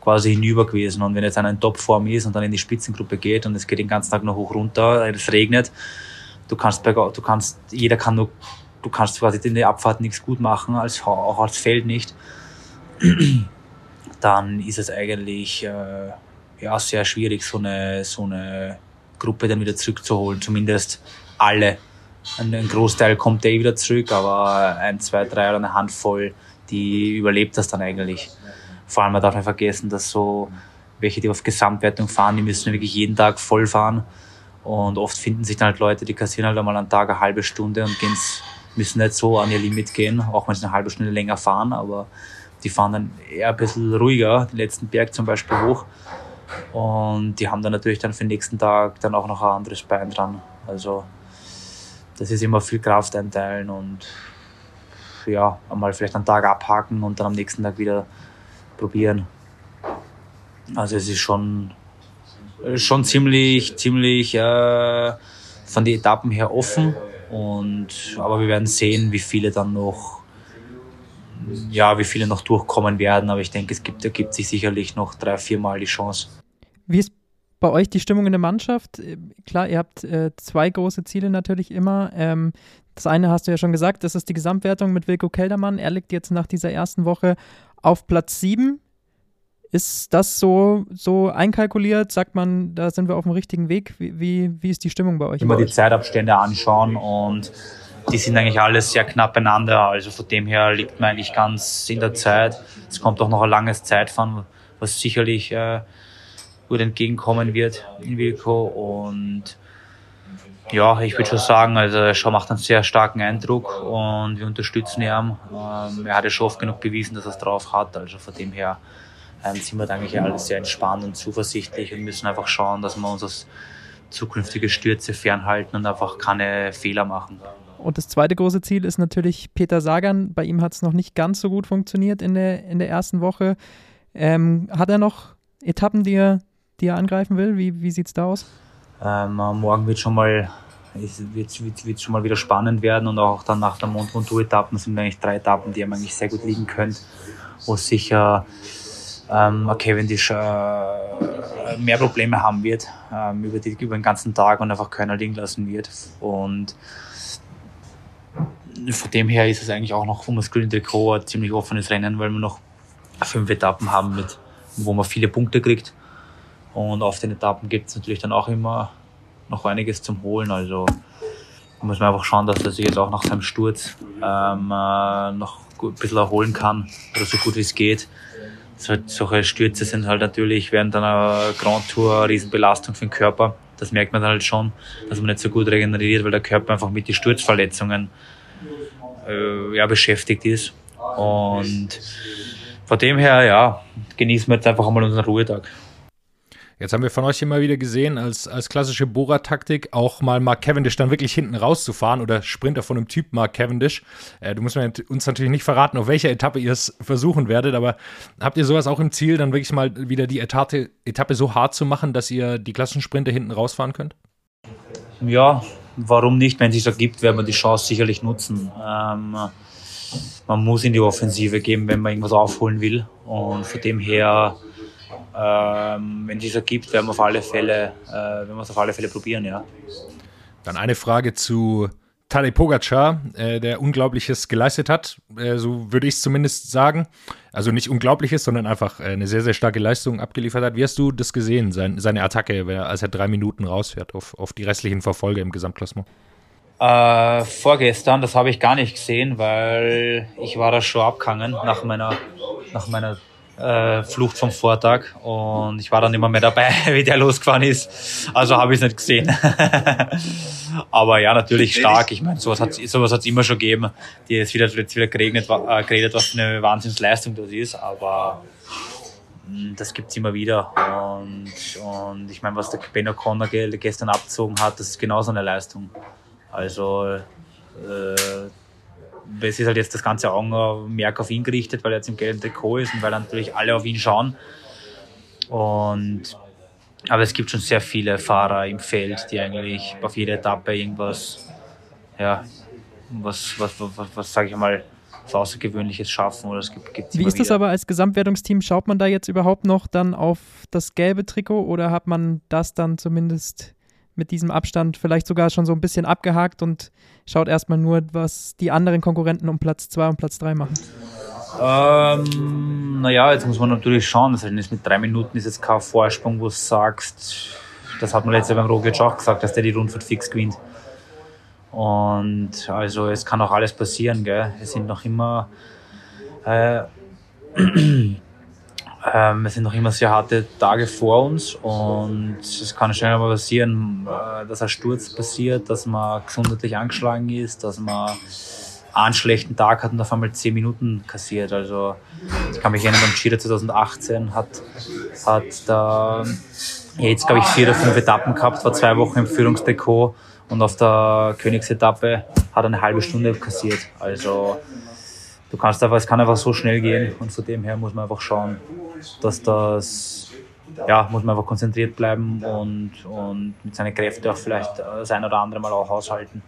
quasi hinüber gewesen. Und wenn jetzt einer in Topform ist und dann in die Spitzengruppe geht und es geht den ganzen Tag noch hoch runter, es regnet, du kannst, du kannst, jeder kann nur, du kannst quasi in der Abfahrt nichts gut machen, als, auch als Feld nicht. Dann ist es eigentlich äh, ja, sehr schwierig, so eine, so eine Gruppe dann wieder zurückzuholen. Zumindest alle ein, Großteil kommt eh wieder zurück, aber ein, zwei, drei oder eine Handvoll, die überlebt das dann eigentlich. Vor allem man darf nicht vergessen, dass so welche, die auf Gesamtwertung fahren, die müssen wirklich jeden Tag voll fahren. Und oft finden sich dann halt Leute, die kassieren halt einmal einen Tag eine halbe Stunde und gehen's, müssen nicht so an ihr Limit gehen, auch wenn sie eine halbe Stunde länger fahren, aber die fahren dann eher ein bisschen ruhiger, den letzten Berg zum Beispiel hoch. Und die haben dann natürlich dann für den nächsten Tag dann auch noch ein anderes Bein dran. Also das ist immer viel Kraft einteilen und ja, einmal vielleicht einen Tag abhaken und dann am nächsten Tag wieder probieren. Also es ist schon, schon ziemlich, ziemlich äh, von den Etappen her offen. Und, aber wir werden sehen, wie viele dann noch, ja, wie viele noch durchkommen werden. Aber ich denke, es gibt, ergibt sich sicherlich noch drei, viermal die Chance. Wie ist bei euch die Stimmung in der Mannschaft? Klar, ihr habt äh, zwei große Ziele natürlich immer. Ähm, das eine hast du ja schon gesagt, das ist die Gesamtwertung mit Wilko Keldermann. Er liegt jetzt nach dieser ersten Woche auf Platz 7. Ist das so, so einkalkuliert? Sagt man, da sind wir auf dem richtigen Weg? Wie, wie, wie ist die Stimmung bei euch? Immer die Zeitabstände anschauen und die sind eigentlich alles sehr knapp beieinander. Also von dem her liegt man eigentlich ganz in der Zeit. Es kommt auch noch ein langes Zeitfahren, was sicherlich äh, gut entgegenkommen wird in Wilko. Und ja, ich würde schon sagen, also er macht einen sehr starken Eindruck und wir unterstützen ihn. Ähm, er hat ja schon oft genug bewiesen, dass er es drauf hat. Also von dem her ähm, sind wir eigentlich alles sehr entspannt und zuversichtlich und müssen einfach schauen, dass wir uns aus zukünftige Stürze fernhalten und einfach keine Fehler machen. Und das zweite große Ziel ist natürlich Peter Sagan. Bei ihm hat es noch nicht ganz so gut funktioniert in der, in der ersten Woche. Ähm, hat er noch Etappen, die er die er angreifen will? Wie, wie sieht es da aus? Ähm, morgen wird schon mal wird, wird, wird schon mal wieder spannend werden und auch dann nach der Mont Ventoux-Etappen sind eigentlich drei Etappen, die ihm eigentlich sehr gut liegen können, wo sicher ähm, Cavendish äh, mehr Probleme haben wird ähm, über, die, über den ganzen Tag und einfach keiner liegen lassen wird. Und von dem her ist es eigentlich auch noch um das Grüne Trikot ein ziemlich offenes Rennen, weil wir noch fünf Etappen haben, mit, wo man viele Punkte kriegt. Und auf den Etappen gibt es natürlich dann auch immer noch einiges zum Holen. Also muss man einfach schauen, dass er sich jetzt auch nach seinem Sturz ähm, äh, noch ein bisschen erholen kann oder so gut wie es geht. So, solche Stürze sind halt natürlich während einer Grand Tour eine Riesenbelastung für den Körper. das merkt man dann halt schon, dass man nicht so gut regeneriert, weil der Körper einfach mit den Sturzverletzungen äh, ja, beschäftigt ist. Und von dem her, ja, genießen wir jetzt einfach einmal unseren Ruhetag. Jetzt haben wir von euch immer wieder gesehen, als, als klassische Bohrer-Taktik auch mal Mark Cavendish dann wirklich hinten rauszufahren oder Sprinter von dem Typ Mark Cavendish. Äh, du musst mir uns natürlich nicht verraten, auf welcher Etappe ihr es versuchen werdet, aber habt ihr sowas auch im Ziel, dann wirklich mal wieder die Etappe, Etappe so hart zu machen, dass ihr die klassischen Sprinter hinten rausfahren könnt? Ja, warum nicht? Wenn es sich ergibt, werden wir die Chance sicherlich nutzen. Ähm, man muss in die Offensive gehen, wenn man irgendwas aufholen will. Und von dem her ähm, wenn dieser gibt, werden wir auf alle Fälle, äh, werden wir es auf alle Fälle probieren, ja. Dann eine Frage zu Tadej Pogacar, äh, der Unglaubliches geleistet hat, äh, so würde ich es zumindest sagen. Also nicht Unglaubliches, sondern einfach äh, eine sehr, sehr starke Leistung abgeliefert hat. Wie hast du das gesehen, sein, seine Attacke, als er drei Minuten rausfährt auf, auf die restlichen Verfolger im Gesamtklassement? Äh, vorgestern, das habe ich gar nicht gesehen, weil ich war da schon abgehangen nach meiner, nach meiner äh, Flucht vom Vortag und ich war dann immer mehr dabei, wie der losgefahren ist. Also habe ich es nicht gesehen. Aber ja, natürlich stark. Ich meine, sowas hat sowas hat's immer schon gegeben. Die ist wieder jetzt wieder geregnet, äh, geredet, was für eine Wahnsinnsleistung das ist. Aber mh, hm, das gibt's immer wieder. Und, und ich meine, was der Ben O'Connor gestern abgezogen hat, das ist genauso eine Leistung. Also äh, es ist halt jetzt das ganze Augenmerk auf ihn gerichtet, weil er jetzt im gelben Trikot ist und weil natürlich alle auf ihn schauen. Und aber es gibt schon sehr viele Fahrer im Feld, die eigentlich auf jeder Etappe irgendwas, ja, was, was, was, was, sage ich mal, was Außergewöhnliches schaffen. Oder es gibt, gibt's Wie ist das wieder. aber als Gesamtwertungsteam? Schaut man da jetzt überhaupt noch dann auf das gelbe Trikot oder hat man das dann zumindest mit diesem Abstand vielleicht sogar schon so ein bisschen abgehakt und schaut erstmal nur, was die anderen Konkurrenten um Platz 2 und Platz 3 machen? Ähm, naja, jetzt muss man natürlich schauen. Das heißt, mit drei Minuten ist jetzt kein Vorsprung, wo du sagst, das hat man letztes Jahr beim Roglic auch gesagt, dass der die Rundfahrt fix gewinnt. Und also es kann auch alles passieren, gell? Es sind noch immer äh, ähm, es sind noch immer sehr harte Tage vor uns und es kann schnell mal passieren, äh, dass ein Sturz passiert, dass man gesundheitlich angeschlagen ist, dass man einen schlechten Tag hat und auf einmal zehn Minuten kassiert. Also ich kann mich erinnern, beim Giro 2018 hat, hat da jetzt, glaube ich, vier oder fünf Etappen gehabt, war zwei Wochen im Führungsdekor und auf der Königsetappe hat er eine halbe Stunde kassiert. Also du kannst einfach, es kann einfach so schnell gehen und von dem her muss man einfach schauen, dass das, ja, muss man einfach konzentriert bleiben und, und mit seinen Kräften auch vielleicht das ein oder andere Mal auch aushalten.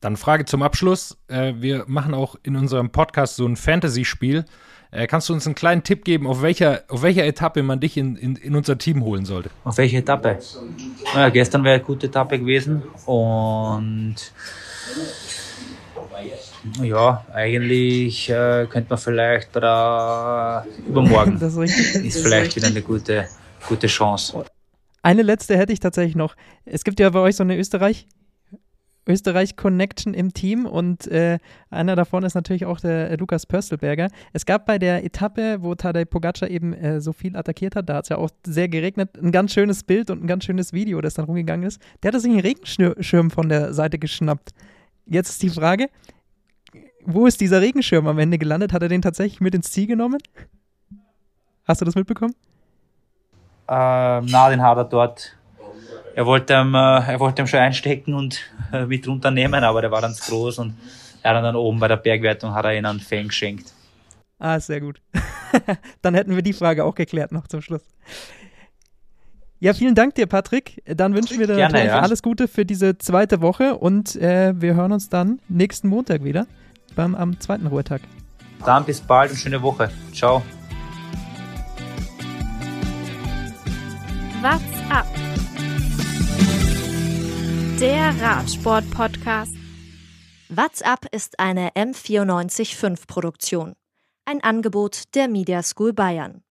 Dann Frage zum Abschluss. Äh, wir machen auch in unserem Podcast so ein Fantasy-Spiel. Äh, kannst du uns einen kleinen Tipp geben, auf welcher, auf welcher Etappe man dich in, in, in unser Team holen sollte? Auf welche Etappe? Naja, gestern wäre eine gute Etappe gewesen und ja, eigentlich äh, könnte man vielleicht bei der übermorgen Das ist richtig. ist vielleicht wieder eine gute, gute Chance. Eine letzte hätte ich tatsächlich noch. Es gibt ja bei euch so eine Österreich, Österreich-Connection im Team und äh, einer davon ist natürlich auch der äh, Lukas Pöstelberger. Es gab bei der Etappe, wo Tadej Pogacar eben äh, so viel attackiert hat, da hat es ja auch sehr geregnet, ein ganz schönes Bild und ein ganz schönes Video, das dann rumgegangen ist. Der hatte sich einen Regenschirm von der Seite geschnappt. Jetzt ist die Frage, wo ist dieser Regenschirm am Ende gelandet? Hat er den tatsächlich mit ins Ziel genommen? Hast du das mitbekommen? Ähm, na, den hat er dort. Er wollte ihn, äh, er wollte ihn schon einstecken und äh, mit runternehmen, aber der war dann zu groß und er hat dann oben bei der Bergwertung hat er ihn einen Fan geschenkt. Ah, sehr gut. Dann hätten wir die Frage auch geklärt noch zum Schluss. Ja, vielen Dank dir, Patrick. Dann wünschen wir dir Gerne, natürlich ja. alles Gute für diese zweite Woche und äh, wir hören uns dann nächsten Montag wieder beim am zweiten Ruhetag. Dann bis bald und schöne Woche. Ciao. What's up? Der Radsport-Podcast. What's Up ist eine M945 Produktion. Ein Angebot der Media School Bayern.